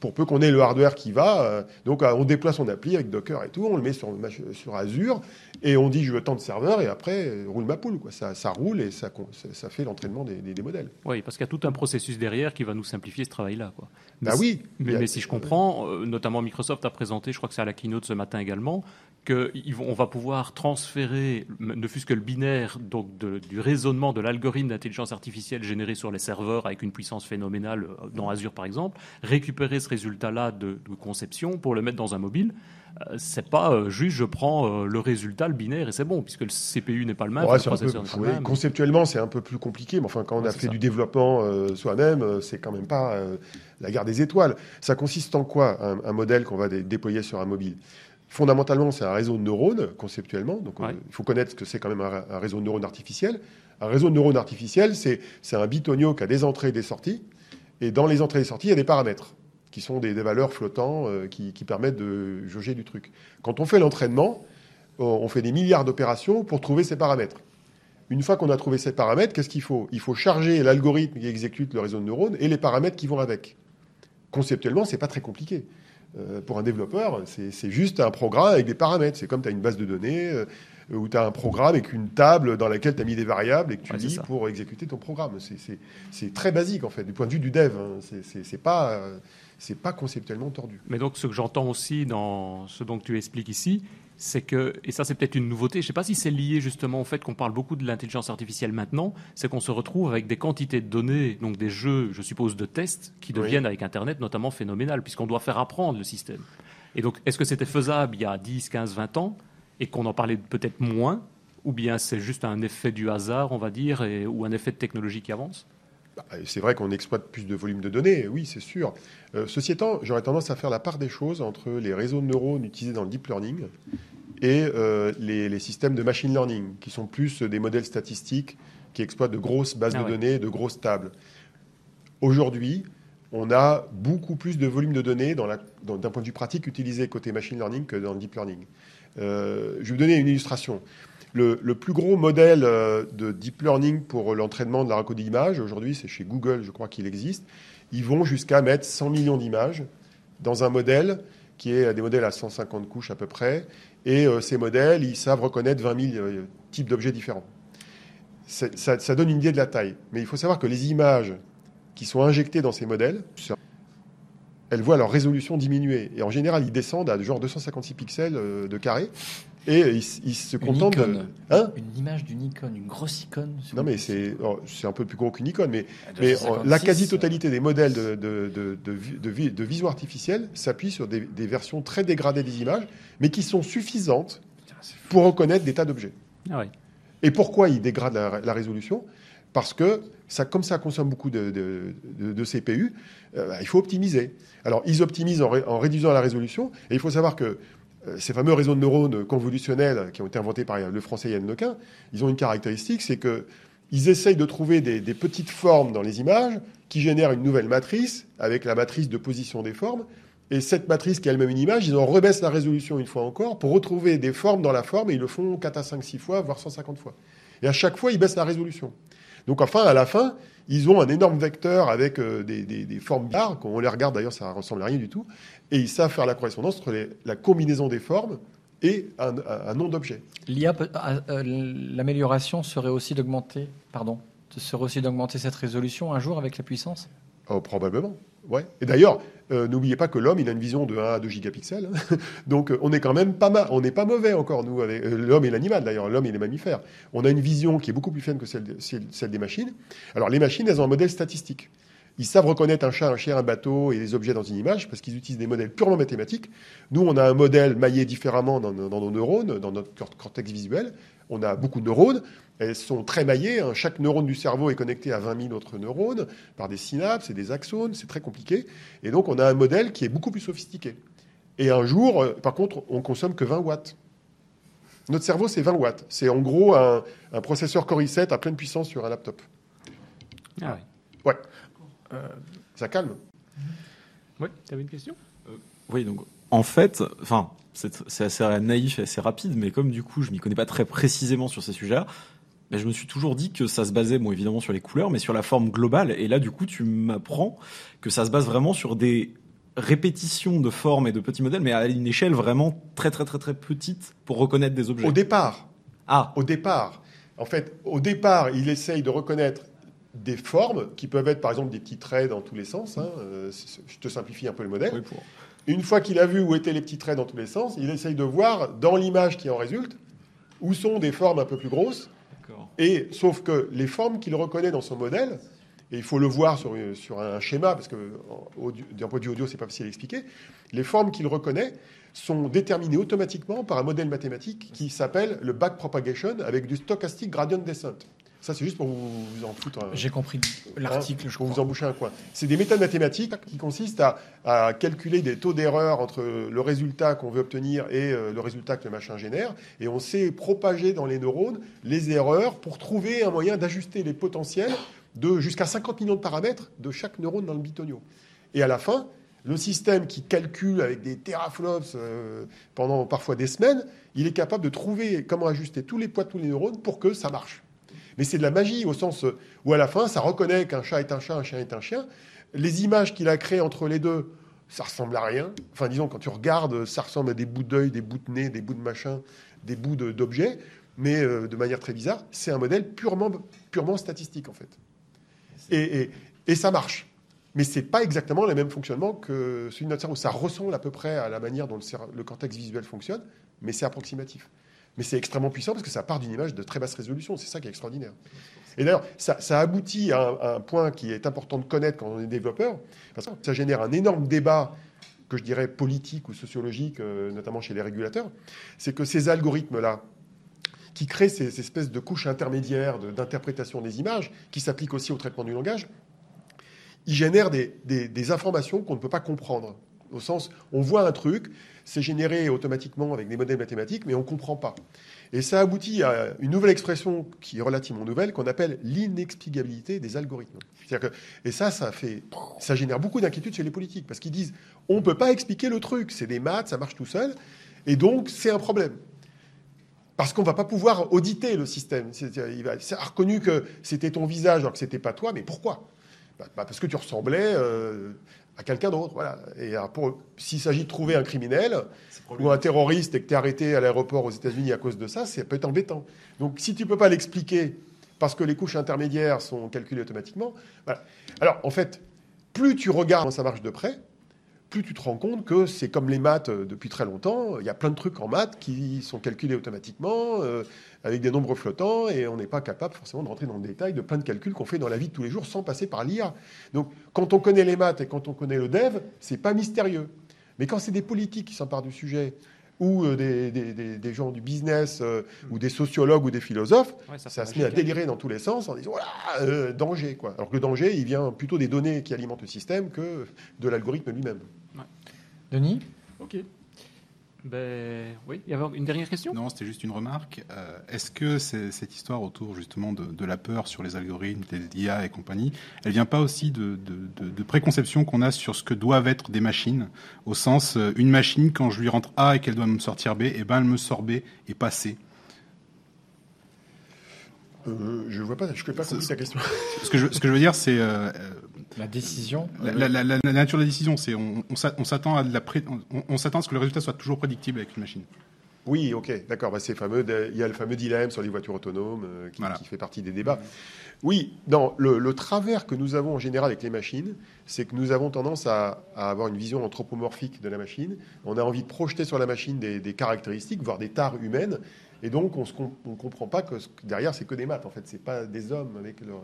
pour peu qu'on ait le hardware qui va. Euh, donc on déploie son appli avec Docker et tout, on le met sur, sur Azure et on dit je veux tant de serveurs et après roule ma poule. Quoi. Ça, ça roule et ça, ça fait l'entraînement des, des, modèles. Oui, parce qu'il y a tout un processus derrière qui va nous simplifier ce travail-là. Quoi. Bah oui. Mais, si je comprends, notamment Microsoft a présenté, je crois que c'est à la keynote ce matin également, qu'on va pouvoir transférer, ne fût-ce que le binaire, donc du raisonnement de l'algorithme d'intelligence artificielle généré sur les serveurs avec une puissance phénoménale euh, dans Azure par exemple, récupérer ce résultat-là de, conception pour le mettre dans un mobile. Euh, c'est pas euh, juste je prends le résultat, le binaire et c'est bon, puisque le CPU n'est pas le même. le Conceptuellement, c'est un peu plus compliqué, mais enfin, quand on a fait du développement soi-même, c'est quand même pas la guerre des étoiles. Ça consiste en quoi un, modèle qu'on va déployer sur un mobile? Fondamentalement, c'est un réseau de neurones, conceptuellement. Donc, il faut connaître que c'est quand même un, réseau de neurones artificiels. Un réseau de neurones artificiels, c'est un bitonio qui a des entrées et des sorties. Et dans les entrées et les sorties, il y a des paramètres qui sont des, valeurs flottants euh, qui, permettent de jauger du truc. Quand on fait l'entraînement, on fait des milliards d'opérations pour trouver ces paramètres. Une fois qu'on a trouvé ces paramètres, qu'est-ce qu'il faut? Il faut charger l'algorithme qui exécute le réseau de neurones et les paramètres qui vont avec. Conceptuellement, c'est pas très compliqué. Euh, pour un développeur, c'est juste un programme avec des paramètres. C'est comme tu as une base de données euh, où tu as un programme avec une table dans laquelle tu as mis des variables et que tu lis pour exécuter ton programme. C'est très basique, en fait, du point de vue du dev. Hein. C'est pas, euh, pas conceptuellement tordu. Mais donc, ce que j'entends aussi dans ce dont tu expliques ici, c'est que, et ça c'est peut-être une nouveauté, je ne sais pas si c'est lié justement au fait qu'on parle beaucoup de l'intelligence artificielle maintenant, c'est qu'on se retrouve avec des quantités de données, donc des jeux, je suppose, de tests, qui deviennent avec Internet notamment phénoménales, puisqu'on doit faire apprendre le système. Et donc, est-ce que c'était faisable il y a 10, 15, 20 ans, et qu'on en parlait peut-être moins, ou bien c'est juste un effet du hasard, on va dire, ou un effet de technologie qui avance? C'est vrai qu'on exploite plus de volume de données, oui, c'est sûr. Euh, ceci étant, j'aurais tendance à faire la part des choses entre les réseaux de neurones utilisés dans le deep learning et euh, les, systèmes de machine learning, qui sont plus des modèles statistiques qui exploitent de grosses bases ah de données, de grosses tables. Aujourd'hui, on a beaucoup plus de volume de données d'un point de vue pratique utilisé côté machine learning que dans le deep learning. Euh, je vais vous donner une illustration. Le, plus gros modèle euh, de deep learning pour l'entraînement de la reconnaissance d'images, aujourd'hui, c'est chez Google, je crois qu'il existe. Ils vont jusqu'à mettre 100 millions d'images dans un modèle qui est des modèles à 150 couches à peu près. Et euh, ces modèles, ils savent reconnaître 20 000 euh, types d'objets différents. Ça, ça, donne une idée de la taille. Mais il faut savoir que les images qui sont injectées dans ces modèles, elles voient leur résolution diminuer. Et en général, ils descendent à genre 256 pixels de carré. Et ils, se contentent de. Hein une image d'une icône, une grosse icône. Non, mais c'est oh, un peu plus gros qu'une icône. Mais, mais la quasi-totalité des modèles de, de, de, de, de vision artificielle s'appuient sur des, versions très dégradées des images, mais qui sont suffisantes pour reconnaître des tas d'objets. Ah Et pourquoi ils dégradent la, résolution? Parce que ça, comme ça consomme beaucoup de, CPU, euh, il faut optimiser. Alors, ils optimisent en, en, réduisant la résolution. Et il faut savoir que euh, ces fameux réseaux de neurones convolutionnels qui ont été inventés par le français Yann Lequin, ils ont une caractéristique, c'est qu'ils essayent de trouver des, petites formes dans les images qui génèrent une nouvelle matrice avec la matrice de position des formes. Et cette matrice qui est elle-même une image, ils en rebaissent la résolution une fois encore pour retrouver des formes dans la forme et ils le font 4 à 5, 6 fois, voire 150 fois. Et à chaque fois, ils baissent la résolution. Donc enfin, à la fin, ils ont un énorme vecteur avec euh, des, formes bizarres. Quand on les regarde, d'ailleurs, ça ressemble à rien du tout. Et ils savent faire la correspondance entre la combinaison des formes et un, nom d'objet. L'IA, ah, euh, l'amélioration serait aussi d'augmenter, pardon, serait aussi d'augmenter cette résolution un jour avec la puissance? Oh, Probablement. Ouais. Et d'ailleurs, euh, n'oubliez pas que l'homme, il a une vision de 1 à 2 gigapixels. Donc, on est quand même pas mal, on n'est pas mauvais encore, nous, avec euh, l'homme et l'animal, d'ailleurs, l'homme et les mammifères. On a une vision qui est beaucoup plus fine que celle, celle des machines. Alors, les machines, elles ont un modèle statistique. Ils savent reconnaître un chat, un chien, un bateau et les objets dans une image parce qu'ils utilisent des modèles purement mathématiques. Nous, on a un modèle maillé différemment dans, nos neurones, dans notre cortex visuel. On a beaucoup de neurones. Elles sont très maillées. Hein. Chaque neurone du cerveau est connecté à 20 000 autres neurones par des synapses et des axones. C'est très compliqué. Et donc, on a un modèle qui est beaucoup plus sophistiqué. Et un jour, euh, par contre, on consomme que 20 watts. Notre cerveau, c'est 20 watts. C'est en gros un, processeur Core i7 à pleine puissance sur un laptop. Ah oui. Ouais. Euh, ça calme. Oui, tu avais une question? Euh, Oui, donc en fait, enfin, c'est assez naïf et assez rapide, mais comme du coup je m'y connais pas très précisément sur ces sujets-là, mais je me suis toujours dit que ça se basait, bon évidemment sur les couleurs, mais sur la forme globale. Et là, du coup, tu m'apprends que ça se base vraiment sur des répétition de formes et de petits modèles, mais à une échelle vraiment très très très très petite pour reconnaître des objets. Au départ. Ah. Au départ. En fait, au départ, il essaye de reconnaître des formes qui peuvent être par exemple des petits traits dans tous les sens. Hein. Euh, je te simplifie un peu le modèle. Une fois qu'il a vu où étaient les petits traits dans tous les sens, il essaye de voir dans l'image qui en résulte où sont des formes un peu plus grosses. Et sauf que les formes qu'il reconnaît dans son modèle, et il faut le voir sur, un schéma, parce que d'un point de vue audio, c'est pas facile à expliquer, les formes qu'il reconnaît sont déterminées automatiquement par un modèle mathématique qui s'appelle le backpropagation avec du stochastic gradient descent. Ça, c'est juste pour vous, en foutre. J'ai compris l'article, hein, Pour vous emboucher un coin. C'est des méthodes mathématiques qui consistent à, calculer des taux d'erreur entre le résultat qu'on veut obtenir et euh, le résultat que le machin génère. Et on sait propager dans les neurones les erreurs pour trouver un moyen d'ajuster les potentiels de jusqu'à 50 millions de paramètres de chaque neurone dans le bitonio. Et à la fin, le système qui calcule avec des teraflops euh, pendant parfois des semaines, il est capable de trouver comment ajuster tous les poids de tous les neurones pour que ça marche. Mais c'est de la magie au sens où à la fin, ça reconnaît qu'un chat est un chat, un chien est un chien. Les images qu'il a créées entre les deux, ça ressemble à rien. Enfin, disons, quand tu regardes, ça ressemble à des bouts d'œil, des bouts de nez, des bouts de machin, des bouts d'objets, mais euh, de manière très bizarre. C'est un modèle purement, purement statistique, en fait. Et, et, ça marche. Mais c'est pas exactement le même fonctionnement que celui de notre cerveau. Ça ressemble à peu près à la manière dont le cortex visuel fonctionne, mais c'est approximatif. Mais c'est extrêmement puissant parce que ça part d'une image de très basse résolution. C'est ça qui est extraordinaire. Et d'ailleurs, ça, aboutit à un, point qui est important de connaître quand on est développeur, parce que ça génère un énorme débat que je dirais politique ou sociologique, euh, notamment chez les régulateurs, c'est que ces algorithmes-là, qui créent ces, espèces de couches intermédiaires d'interprétation des images, qui s'appliquent aussi au traitement du langage, ils génèrent des informations qu'on ne peut pas comprendre. Au sens, on voit un truc, c'est généré automatiquement avec des modèles mathématiques, mais on ne comprend pas. Et ça aboutit à une nouvelle expression qui est relativement nouvelle, qu'on appelle l'inexplicabilité des algorithmes. Et ça, ça, fait, ça génère beaucoup d'inquiétudes chez les politiques, parce qu'ils disent, on ne peut pas expliquer le truc, c'est des maths, ça marche tout seul, et donc c'est un problème. Parce qu'on ne va pas pouvoir auditer le système. A reconnu que c'était ton visage alors que ce n'était pas toi, mais pourquoi? Bah, bah, Parce que tu ressemblais euh, à quelqu'un d'autre. Voilà. Et s'il s'agit de trouver un criminel ou un terroriste et que tu es arrêté à l'aéroport aux États-Unis à cause de ça, ça peut être embêtant. Donc si tu ne peux pas l'expliquer parce que les couches intermédiaires sont calculées automatiquement, voilà. alors en fait, plus tu regardes comment ça marche de près, plus tu te rends compte que c'est comme les maths euh, depuis très longtemps. Il y a plein de trucs en maths qui sont calculés automatiquement, euh, avec des nombres flottants, et on n'est pas capable forcément de rentrer dans le détail de plein de calculs qu'on fait dans la vie de tous les jours sans passer par l'IA. Donc quand on connaît les maths et quand on connaît le dev, c'est pas mystérieux. Mais quand c'est des politiques qui s'emparent du sujet, ou euh, des, gens du business, ou des sociologues ou des philosophes, ça, se met à délirer dans tous les sens en disant voilà, danger. Quoi. Alors que le danger, il vient plutôt des données qui alimentent le système que de l'algorithme lui-même. Denis? Ok. Ben, oui, il y avait une dernière question? Non, c'était juste une remarque. Euh, est-ce que cette histoire autour justement de, la peur sur les algorithmes, des IA et compagnie, elle vient pas aussi de, de, préconceptions qu'on a sur ce que doivent être des machines Au sens, euh, une machine, quand je lui rentre A et qu'elle doit me sortir B, et eh ben elle me sort B et pas C. Euh, je vois pas, je ne pas compris ta question. Ce que je, ce que je veux dire, c'est la décision. La, nature de la décision, c'est on, on s'attend à la on, s'attend à ce que le résultat soit toujours prédictible avec une machine. Oui, ok, d'accord. Bah, fameux. Il y a le fameux dilemme sur les voitures autonomes euh, qui, fait partie des débats. Oui, non, le, travers que nous avons en général avec les machines, c'est que nous avons tendance à, avoir une vision anthropomorphique de la machine. On a envie de projeter sur la machine des, caractéristiques, voire des tares humaines. Et donc, on ne comprend pas que derrière, c'est que des maths. En fait, c'est pas des hommes avec leur,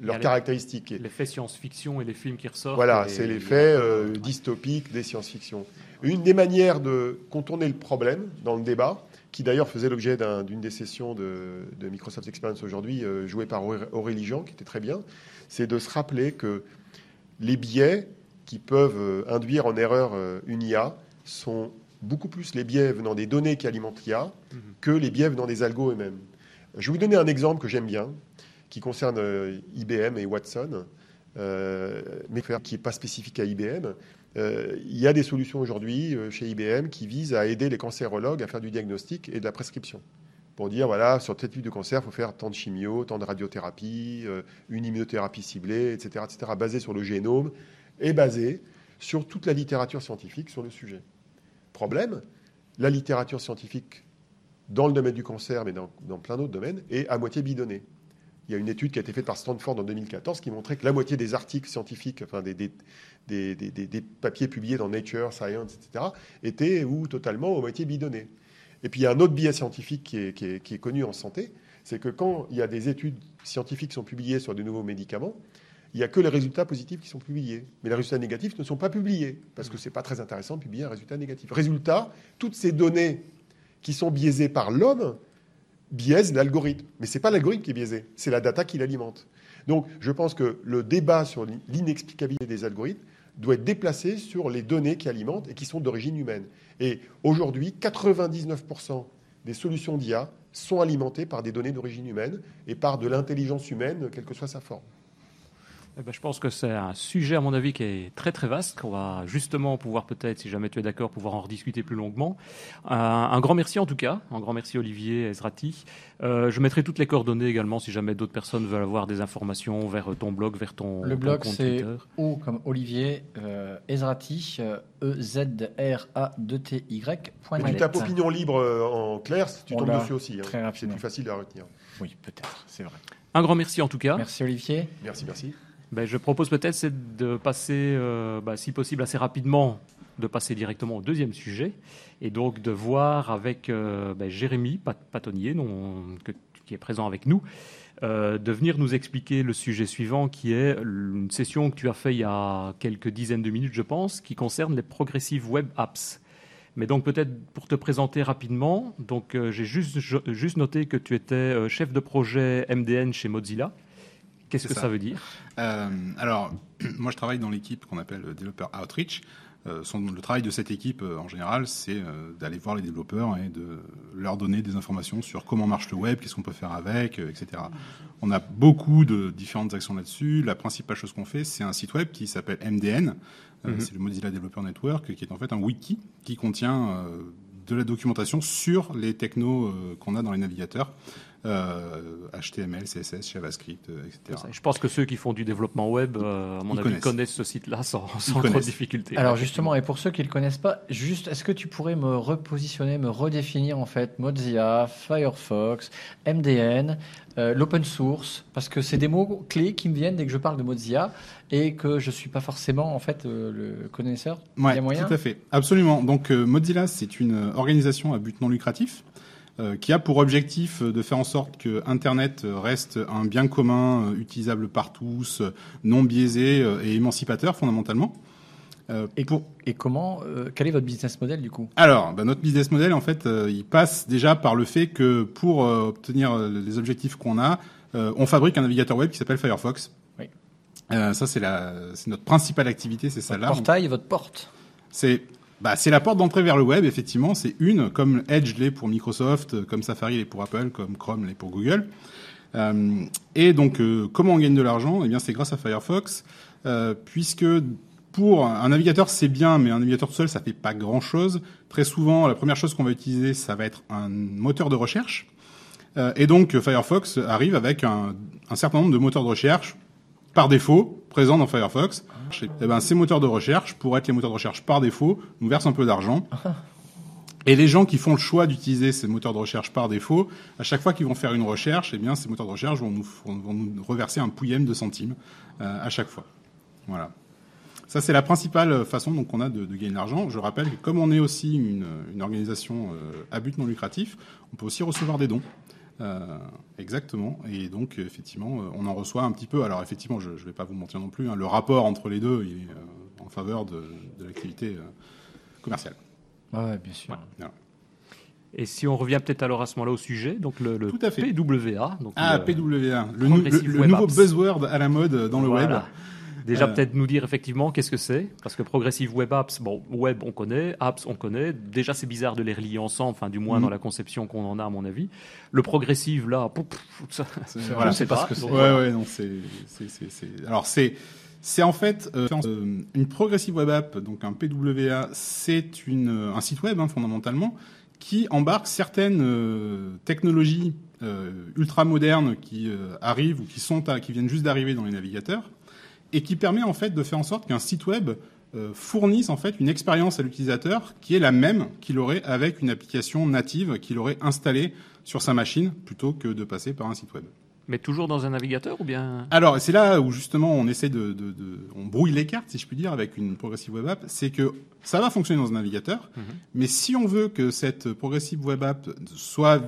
leurs caractéristiques. L'effet science-fiction et les films qui ressortent. Voilà, c'est l'effet euh, dystopique des science-fiction. Une des manières de contourner le problème dans le débat, qui d'ailleurs faisait l'objet d'une des sessions de, Microsoft Experience aujourd'hui, euh, jouée par Aurélie Jean, qui était très bien, c'est de se rappeler que les biais qui peuvent euh, induire en erreur une IA sont beaucoup plus les biais venant des données qui alimentent l'IA mhm. que les biais venant des algos eux-mêmes. Je vais vous donner un exemple que j'aime bien, qui concerne euh, IBM et Watson, euh, mais qui n'est pas spécifique à IBM. Euh, il y a des solutions aujourd'hui chez IBM qui visent à aider les cancérologues à faire du diagnostic et de la prescription. Pour dire, voilà, sur tel type de cancer, il faut faire tant de chimio, tant de radiothérapie, une immunothérapie ciblée, etc., etc., basée sur le génome et basée sur toute la littérature scientifique sur le sujet. Problème, la littérature scientifique dans le domaine du cancer, mais dans, plein d'autres domaines, est à moitié bidonnée. Il y a une étude qui a été faite par Stanford en 2014 qui montrait que la moitié des articles scientifiques, enfin des, des, papiers publiés dans Nature, Science, etc., étaient ou totalement à moitié bidonnés. Et puis il y a un autre biais scientifique qui est, qui est connu en santé, c'est que quand il y a des études scientifiques qui sont publiées sur de nouveaux médicaments, il n'y a que les résultats positifs qui sont publiés. Mais les résultats négatifs ne sont pas publiés, parce que ce n'est pas très intéressant de publier un résultat négatif. Résultat, toutes ces données qui sont biaisées par l'homme biaisent l'algorithme. Mais ce n'est pas l'algorithme qui est biaisé, c'est la data qui l'alimente. Donc je pense que le débat sur l'inexplicabilité des algorithmes doit être déplacé sur les données qui alimentent et qui sont d'origine humaine. Et aujourd'hui, 99% des solutions d'IA sont alimentées par des données d'origine humaine et par de l'intelligence humaine, quelle que soit sa forme. Eh ben, je pense que c'est un sujet, à mon avis, qui est très très vaste, qu'on va justement pouvoir peut-être, si jamais tu es d'accord, pouvoir en rediscuter plus longuement. Un, grand merci en tout cas, un grand merci Olivier Ezrati. Euh, je mettrai toutes les coordonnées également si jamais d'autres personnes veulent avoir des informations vers ton blog, vers ton Le blog, c'est O comme Olivier euh, Ezrati, E Z R A D T Y. Tu tapes opinion libre euh, en clair, tu tombes dessus aussi. Hein. C'est plus facile à retenir. Oui, peut-être, c'est vrai. Un grand merci en tout cas. Merci Olivier. Merci, merci. Ben, je propose peut-être de passer, euh, ben, si possible assez rapidement, de passer directement au deuxième sujet et donc de voir avec euh, ben, Jérémy Patonnier, qui est présent avec nous, euh, de venir nous expliquer le sujet suivant qui est une session que tu as fait il y a quelques dizaines de minutes, je pense, qui concerne les progressive web apps. Mais donc peut-être pour te présenter rapidement, donc j'ai juste noté que tu étais chef de projet MDN chez Mozilla. Qu'est-ce que ça. veut dire? Euh, Alors, moi, je travaille dans l'équipe qu'on appelle Developer Outreach. Euh, le travail de cette équipe, euh, en général, c'est d'aller voir les développeurs et de leur donner des informations sur comment marche le web, qu'est-ce qu'on peut faire avec, etc. On a beaucoup de différentes actions là-dessus. La principale chose qu'on fait, c'est un site web qui s'appelle MDN. Mhm. C'est le Mozilla Developer Network, qui est en fait un wiki qui contient de la documentation sur les technos qu'on a dans les navigateurs. HTML, euh, CSS, JavaScript, euh, etc. Je pense que ceux qui font du développement web, euh, à mon avis, connaissent. ce site-là sans, sans trop de difficultés. Alors justement, et pour ceux qui ne le connaissent pas, juste, est-ce que tu pourrais me repositionner, me redéfinir en fait Mozilla, Firefox, MDN, l'open source, parce que c'est des mots clés qui me viennent dès que je parle de Mozilla et que je suis pas forcément en fait le connaisseur. Ouais, tout à fait, absolument. Donc Mozilla, c'est une organisation à but non lucratif euh, qui a pour objectif de faire en sorte que Internet reste un bien commun, euh, utilisable par tous, non biaisé euh, et émancipateur fondamentalement. et, pour... et, comment Quel est votre business model du coup? Alors, bah, notre business model, en fait, il passe déjà par le fait que pour obtenir les objectifs qu'on a, on fabrique un navigateur web qui s'appelle Firefox. Oui. ça, c'est notre principale activité, c'est ça là. Votre portail, votre porte. C'est bah, c'est la porte d'entrée vers le web, effectivement. C'est une, comme Edge l'est pour Microsoft, comme Safari l'est pour Apple, comme Chrome l'est pour Google. Euh, et donc, euh, comment on gagne de l'argent? Eh bien, c'est grâce à Firefox, euh, puisque pour un navigateur, c'est bien, mais un navigateur seul, ça fait pas grand-chose. Très souvent, la première chose qu'on va utiliser, ça va être un moteur de recherche. Et donc, Firefox arrive avec un, un certain nombre de moteurs de recherche par défaut présents dans Firefox. Eh ben, ces moteurs de recherche, pour être les moteurs de recherche par défaut, nous versent un peu d'argent. Et les gens qui font le choix d'utiliser ces moteurs de recherche par défaut, à chaque fois qu'ils vont faire une recherche, eh bien, ces moteurs de recherche vont nous, vont nous reverser un pouillème de centimes euh, à chaque fois. Voilà. Ça, c'est la principale façon donc on a de, de gagner de l'argent. Je rappelle que comme on est aussi une, une organisation euh, à but non lucratif, on peut aussi recevoir des dons. Euh, exactement. Et donc, effectivement, euh, on en reçoit un petit peu. Alors, effectivement, je ne vais pas vous mentir non plus. Hein, le rapport entre les deux il est euh, en faveur de, l'activité commerciale. Oui, bien sûr. Et si on revient peut-être alors à ce moment-là au sujet, donc le, Tout à fait. PWA. Donc ah, PWA, le, nouveau buzzword à la mode dans le web. Déjà, peut-être nous dire effectivement qu'est-ce que c'est, parce que Progressive Web Apps, bon, web on connaît, apps on connaît. Déjà, c'est bizarre de les relier ensemble, enfin, du moins mm. dans la conception qu'on en a, à mon avis. Le Progressive, là, ça, voilà, c'est pas ce que c'est. Ouais, ouais, non, c'est, alors c'est, c'est en fait euh, une Progressive Web App, donc un PWA, c'est une un site web hein, fondamentalement qui embarque certaines euh, technologies euh, ultra modernes qui arrivent ou qui sont qui viennent juste d'arriver dans les navigateurs et qui permet en fait de faire en sorte qu'un site web euh, fournissent en fait une expérience à l'utilisateur qui est la même qu'il aurait avec une application native qu'il aurait installée sur sa machine plutôt que de passer par un site web. Mais toujours dans un navigateur ou bien? Alors c'est là où justement on essaie de, de, de, on brouille les cartes si je puis dire avec une progressive web app, c'est que ça va fonctionner dans un navigateur, Mhm. mais si on veut que cette progressive web app soit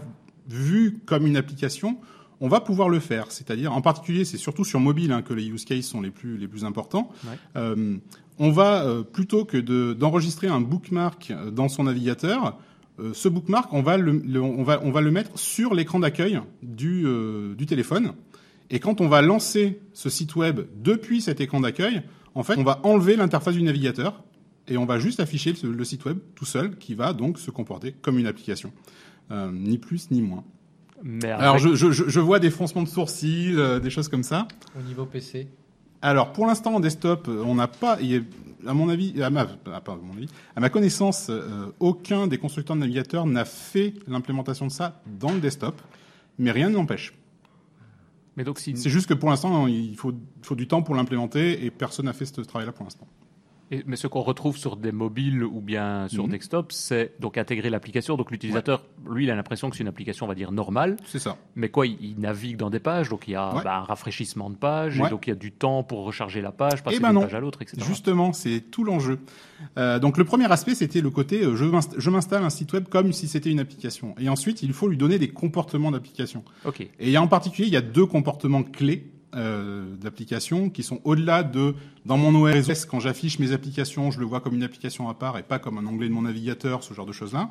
vue comme une application, on va pouvoir le faire. C'est-à-dire, en particulier, c'est surtout sur mobile hein, que les use cases sont les plus les plus importants. Ouais. Euh, on va euh, plutôt que de- d'enregistrer un bookmark euh, dans son navigateur, euh, ce bookmark, on va le, le- on va on va le mettre sur l'écran d'accueil du du téléphone. Et quand on va lancer ce site web depuis cet écran d'accueil, en fait, on va enlever l'interface du navigateur et on va juste afficher le, le site web tout seul, qui va donc se comporter comme une application, ni plus ni moins. Alors je, je, vois des froncements de sourcils, euh, des choses comme ça. Au niveau PC. Alors pour l'instant en desktop, on n'a pas, il y a- à mon avis, à ma, ah, mon avis, à ma connaissance, euh, aucun des constructeurs de navigateurs n'a fait l'implémentation de ça dans le desktop, mais rien ne l'empêche. mais donc si C'est juste que pour l'instant, il faut, il faut du temps pour l'implémenter et personne n'a fait ce travail-là pour l'instant. Et- mais ce qu'on retrouve sur des mobiles ou bien sur Mhm. desktop, c'est donc intégrer l'application. Donc l'utilisateur, lui, il a l'impression que c'est une application, on va dire, normale. C'est ça. Mais quoi, il, il navigue dans des pages, donc il y a Ouais. bah, un rafraîchissement de page, Ouais. et donc il y a du temps pour recharger la page, passer Eh ben d'une page à l'autre, etc. Justement, c'est tout l'enjeu. Euh, donc le premier aspect, c'était le côté euh, je m'inst- je m'installe un site web comme si c'était une application. Et ensuite, il faut lui donner des comportements d'application. Ok. Et en particulier, il y a deux comportements clés euh, d'application qui sont au-delà de dans mon OS quand j'affiche mes applications, je le vois comme une application à part et pas comme un onglet de mon navigateur, ce genre de choses-là.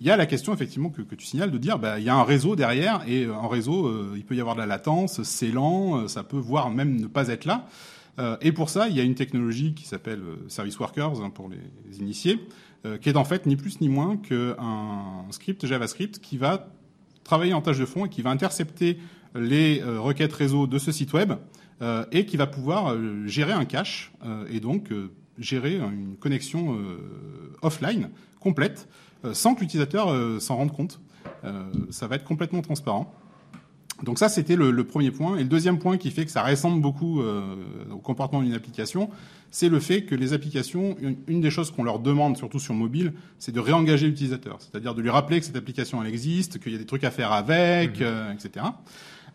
Il y a la question effectivement que, tu signales de dire bah il y a un réseau derrière et euh, en réseau euh, il peut y avoir de la latence, c'est lent, ça peut voire même ne pas être là. Et pour ça, il y a une technologie qui s'appelle Service Workers hein, pour les initiés, qui est en fait ni plus ni moins qu'un script JavaScript qui va travailler en tâche de fond et qui va intercepter les euh, requêtes réseau de ce site web euh, et qui va pouvoir euh, gérer un cache et donc gérer une connexion offline complète sans que l'utilisateur s'en rende compte. Ça va être complètement transparent. Donc ça, c'était le, le premier point. Et le deuxième point qui fait que ça ressemble beaucoup euh, au comportement d'une application, c'est le fait que les applications, une, une des choses qu'on leur demande, surtout sur mobile, c'est de réengager l'utilisateur. C'est-à-dire de lui rappeler que cette application, elle existe, qu'il y a des trucs à faire avec, euh, etc.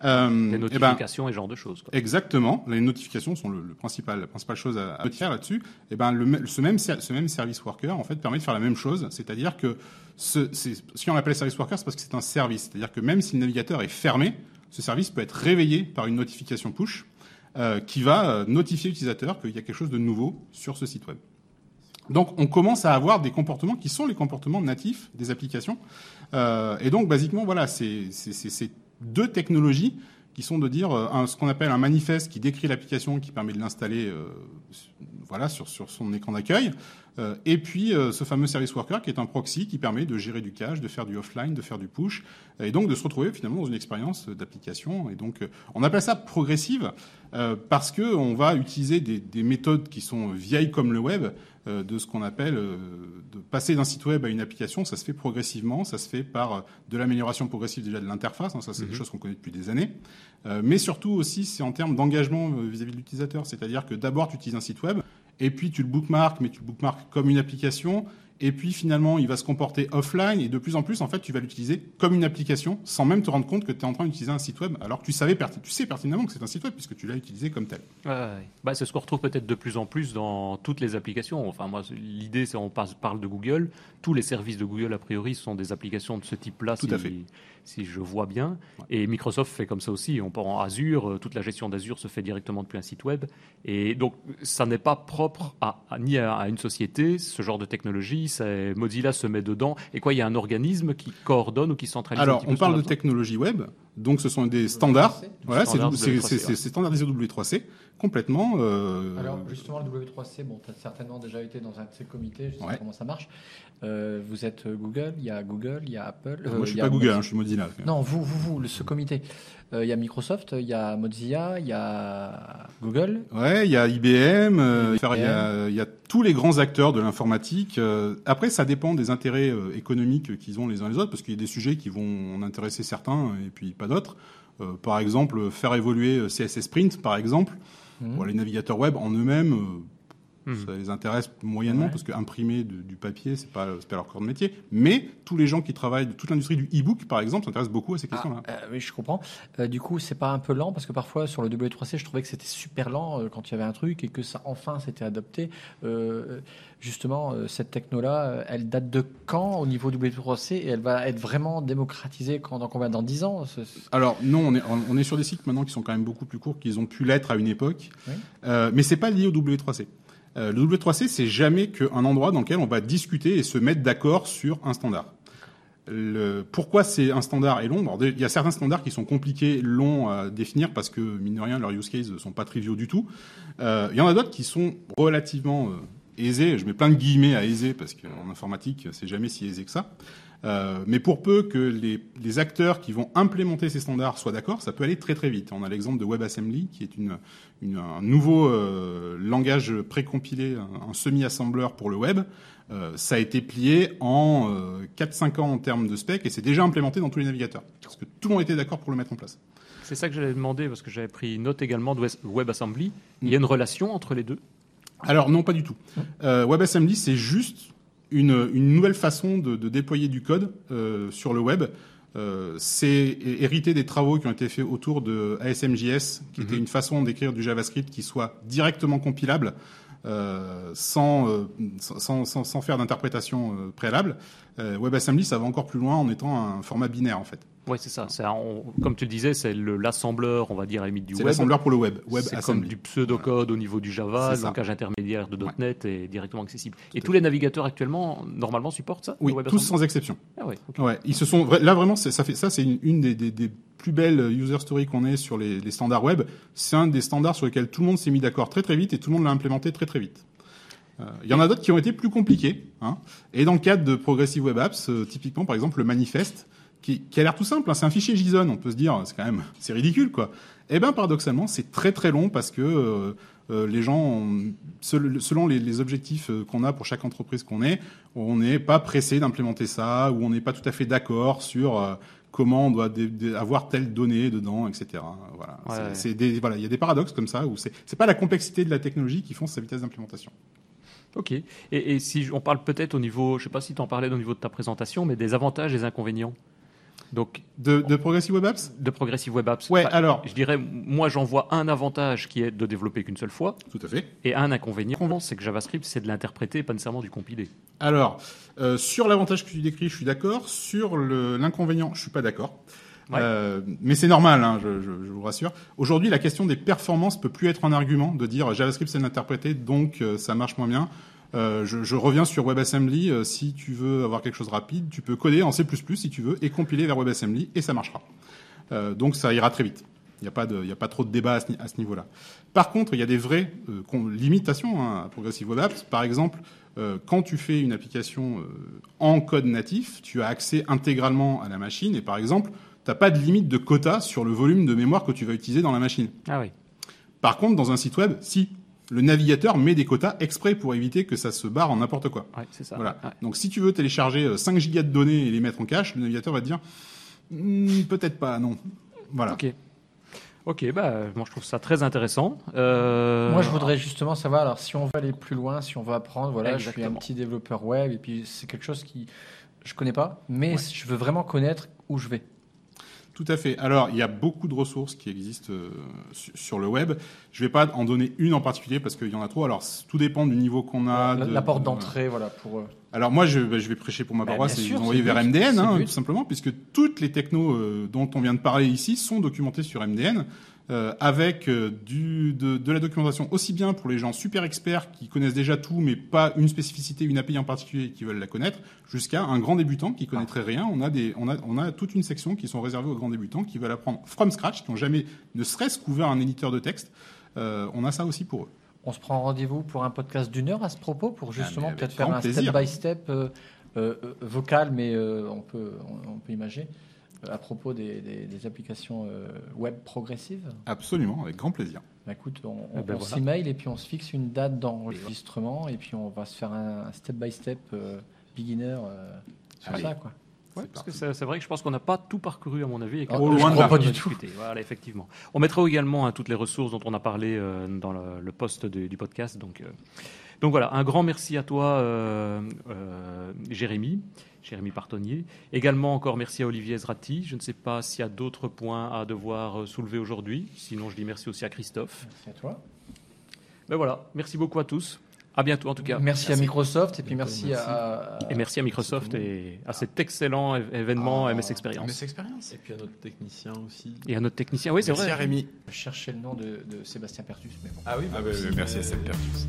Euh, Des eh ben, notifications et ce genre de choses. quoi. Exactement. Les notifications sont le, le principal, la principale chose à, à faire là-dessus. Et ben, le, ce même, ser- ce même service worker, en fait, permet de faire la même chose. C'est-à-dire que ce, c'est, ce qu'on appelle service worker, c'est parce que c'est un service. C'est-à-dire que même si le navigateur est fermé, ce service peut être réveillé par une notification push euh, qui va euh, notifier l'utilisateur qu'il y a quelque chose de nouveau sur ce site web. Donc, on commence à avoir des comportements qui sont les comportements natifs des applications. Euh, et donc, basiquement, voilà, c'est deux technologies qui sont de dire euh, ce qu'on appelle un manifeste qui décrit l'application, qui permet de l'installer euh, voilà, sur, sur son écran d'accueil. Euh, et puis ce fameux service worker qui est un proxy qui permet de gérer du cache, de faire du offline, de faire du push, et donc de se retrouver finalement dans une expérience d'application. Et donc on appelle ça progressive parce que on va utiliser des, des méthodes qui sont vieilles comme le web, de ce qu'on appelle euh, de passer d'un site web à une application. Ça se fait progressivement, ça se fait par euh, de l'amélioration progressive déjà de l'interface. hein, ça c'est des choses qu'on connaît depuis des années. Euh, mais surtout aussi, c'est en termes d'engagement euh, vis-à-vis de l'utilisateur. C'est-à-dire que d'abord, tu utilises un site web, et puis tu le bookmark, mais tu le bookmark comme une application, et puis finalement, il va se comporter offline, et de plus en plus, en fait, tu vas l'utiliser comme une application, sans même te rendre compte que tu es en train d'utiliser un site web, alors que tu, savais tu sais pertinemment que c'est un site web, puisque tu l'as utilisé comme tel. Ouais. Bah, c'est ce qu'on retrouve peut-être de plus en plus dans toutes les applications. Enfin, moi, l'idée, c'est on parle de Google. Tous les services de Google, a priori, sont des applications de ce type-là, Tout si, à fait. Si je vois bien. Et Microsoft fait comme ça aussi. On part en Azure, euh, toute la gestion d'Azure se fait directement depuis un site web. Et donc, ça n'est pas propre à, à- ni à, à une société, ce genre de technologie. Mozilla se met dedans. Et quoi, il y a un organisme qui coordonne ou qui centralise Alors, on parle de technologie web, donc ce sont des standards. W3C. Voilà, c'est Standards c'est- W3C, c'est- c'est- ouais. c'est standardisé W3C, complètement. euh, Alors justement le W3C, bon, tu as certainement déjà été dans un de ces comités, je sais Ouais. pas comment ça marche. Euh, vous êtes euh, Google, il y a Google, il y a Apple. euh, moi, je suis y a pas Google, hein, je suis Mozilla. Non, vous, vous, vous, le- ce comité. Il y a Microsoft, il y a Mozilla, il y a Google. Ouais, il y a IBM, il y y a tous les grands acteurs de l'informatique. après, ça dépend des intérêts économiques qu'ils ont les uns les autres, parce qu'il y a des sujets qui vont en intéresser certains et puis pas d'autres. Par exemple, faire évoluer CSS Print, par exemple. Bon, les navigateurs web en eux-mêmes, Hmm. Ça les intéresse moyennement parce qu'imprimer du, du, papier, c'est pas, pas leur corps de métier. Mais tous les gens qui travaillent, toute l'industrie du e-book, par exemple, s'intéressent beaucoup à ces questions-là. Ah, euh, oui, je comprends. Euh, du coup, c'est pas un peu lent? Parce que parfois sur le W3C, je trouvais que c'était super lent euh, quand il y avait un truc et que ça enfin s'était adopté. Justement, cette techno-là, elle date de quand au niveau W3C et elle va être vraiment démocratisée quand, dans combien? Dans 10 ans? Alors non, on est, on est sur des cycles maintenant qui sont quand même beaucoup plus courts qu'ils ont pu l'être à une époque. Oui. mais c'est pas lié au W3C. Euh, le W3C, c'est jamais qu'un endroit dans lequel on va discuter et se mettre d'accord sur un standard. Le, pourquoi c'est un standard et long? Il y a certains standards qui sont compliqués, longs à définir parce que, mine de rien, leurs use cases sont pas triviaux du tout. Euh, il y en a d'autres qui sont relativement euh, aisés. Je mets plein de guillemets à aisés parce qu'en informatique, c'est jamais si aisé que ça. Euh, mais pour peu que les, les, acteurs qui vont implémenter ces standards soient d'accord, ça peut aller très très vite. On a l'exemple de WebAssembly, qui est une, une un nouveau euh, langage précompilé, un, un semi-assembleur pour le web. Euh, ça a été plié en 4-5 ans en termes de spec et c'est déjà implémenté dans tous les navigateurs. Parce que tout le monde était d'accord pour le mettre en place. C'est ça que j'allais demander, parce que j'avais pris note également de WebAssembly. Il y a une relation entre les deux? Alors non, pas du tout. Euh, WebAssembly, c'est juste une, une nouvelle façon de, de déployer du code euh, sur le web. Euh, c'est hérité des travaux qui ont été faits autour de ASMJS, qui était mhm. une façon d'écrire du JavaScript qui soit directement compilable euh, sans, euh, sans, sans, sans, faire d'interprétation euh, préalable. WebAssembly, ça va encore plus loin en étant un format binaire en fait. Oui, c'est ça. comme tu le disais, c'est l'assembleur, on va dire, à la limite du web. C'est l'assembleur pour le web. web c'est comme du pseudo-code au niveau du Java, le langage intermédiaire de .NET est directement accessible. Et tous les navigateurs actuellement, normalement, supportent ça Oui, tous sans exception. Ah ouais, ouais, ils se sont là vraiment, ça fait ça, c'est une, une des, des, des, plus belles user stories qu'on ait sur les, les standards web. C'est un des standards sur lesquels tout le monde s'est mis d'accord très très vite et tout le monde l'a implémenté très très vite. Euh, il y en a d'autres qui ont été plus compliqués. Hein. Et dans le cadre de Progressive Web Apps, euh, typiquement par exemple le manifeste, qui, qui a l'air tout simple, hein, c'est un fichier JSON, on peut se dire, c'est quand même, c'est ridicule quoi. Eh ben paradoxalement, c'est très très long parce que euh, euh les gens, ont, selon les, les objectifs qu'on a pour chaque entreprise qu'on est, on n'est pas pressé d'implémenter ça ou on n'est pas tout à fait d'accord sur euh, comment on doit avoir telle donnée dedans, etc. Voilà, ouais, c'est des, voilà, il y a des paradoxes comme ça où c'est c'est pas la complexité de la technologie qui font sa vitesse d'implémentation. Ok. Et, et, si on parle peut-être au niveau, je sais pas si tu en parlais au niveau de ta présentation, mais des avantages des inconvénients. Donc, de, de Progressive Web Apps De Progressive Web Apps. Ouais, alors. Je dirais, moi, j'en vois un avantage qui est de développer qu'une seule fois. Tout à fait. Et un inconvénient, c'est que JavaScript, c'est de l'interpréter, pas nécessairement du compiler. Alors, euh, sur l'avantage que tu décris, je suis d'accord. Sur l'inconvénient, je suis pas d'accord. Ouais. Euh, mais c'est normal, hein, je, je, je, vous rassure. Aujourd'hui, la question des performances peut plus être un argument de dire JavaScript c'est l'interpréter, donc euh, ça marche moins bien. Euh, je, je, reviens sur WebAssembly. Euh, si tu veux avoir quelque chose de rapide, tu peux coder en C++ si tu veux et compiler vers WebAssembly et ça marchera. Euh, donc ça ira très vite. Il n'y a, pas de, il a pas trop de débat à ce, niveau-là. Par contre, il y a des vraies limitations hein, à Progressive Web Apps. Par exemple, quand tu fais une application en code natif, tu as accès intégralement à la machine et par exemple, tu n'as pas de limite de quota sur le volume de mémoire que tu vas utiliser dans la machine. Ah oui. Par contre, dans un site web, si le navigateur met des quotas exprès pour éviter que ça se barre en n'importe quoi. Ouais, c'est ça. Voilà. Ouais. Donc si tu veux télécharger 5 gigas de données et les mettre en cache, le navigateur va te dire mmm, peut-être pas, non. Voilà. Ok. Ok, bah, moi je trouve ça très intéressant. Euh... Moi je voudrais justement savoir, alors si on veut aller plus loin, si on veut apprendre, voilà, Exactement. je suis un petit développeur web et puis c'est quelque chose qui je connais pas, mais ouais. je veux vraiment connaître où je vais. Tout à fait. Alors, il y a beaucoup de ressources qui existent euh, sur le web. Je ne vais pas en donner une en particulier parce qu'il y en a trop. Alors, tout dépend du niveau qu'on a. La, de, la porte d'entrée, voilà. Pour, euh... Alors, moi, je, je, vais prêcher pour ma paroisse et vous envoyer vers MDN, hein, tout simplement, puisque toutes les technos euh, dont on vient de parler ici sont documentées sur MDN euh, avec euh, du, de, de, la documentation aussi bien pour les gens super experts qui connaissent déjà tout, mais pas une spécificité, une API en particulier qui veulent la connaître, jusqu'à un grand débutant qui connaîtrait rien. On a, des, on, a, on a toute une section qui sont réservées aux grands débutants qui veulent apprendre from scratch, qui n'ont jamais ne serait-ce couvert un éditeur de texte. Euh, on a ça aussi pour eux. On se prend rendez-vous pour un podcast d'une heure à ce propos, pour justement ah, peut-être faire un plaisir. step by step euh, euh, vocal, mais on, peut, on, on peut imaginer à propos des, des, des applications euh, web progressives Absolument, avec grand plaisir. Bah, écoute, on, on, ben on voilà. s'email et puis on se fixe une date d'enregistrement et puis on va se faire un step by step euh, beginner euh, sur Allez. ça, quoi. Ouais, parce que c'est vrai que je pense qu'on n'a pas tout parcouru à mon avis. Et oh, loin de pas du tout. Voilà, effectivement. On mettra également hein, toutes les ressources dont on a parlé euh, dans le, le post de, du podcast. Donc, euh, Donc voilà, un grand merci à toi, Jérémy. Jérémy Partonnier. Également encore merci à Olivier Zrati. Je ne sais pas s'il y a d'autres points à devoir soulever aujourd'hui. Sinon, je dis merci aussi à Christophe. Merci à toi. Ben voilà, merci beaucoup à tous. À bientôt en tout cas. Merci, à Microsoft et puis merci, À, et merci à Microsoft et à cet excellent événement ah, MS Experience. MS Experience. Et puis à notre technicien aussi. Et à notre technicien, oui c'est vrai. Merci à Rémi. Je cherchais le nom de, Sébastien Pertus, mais bon. Ah oui, bah, ah, bah, merci à Sébastien Pertus.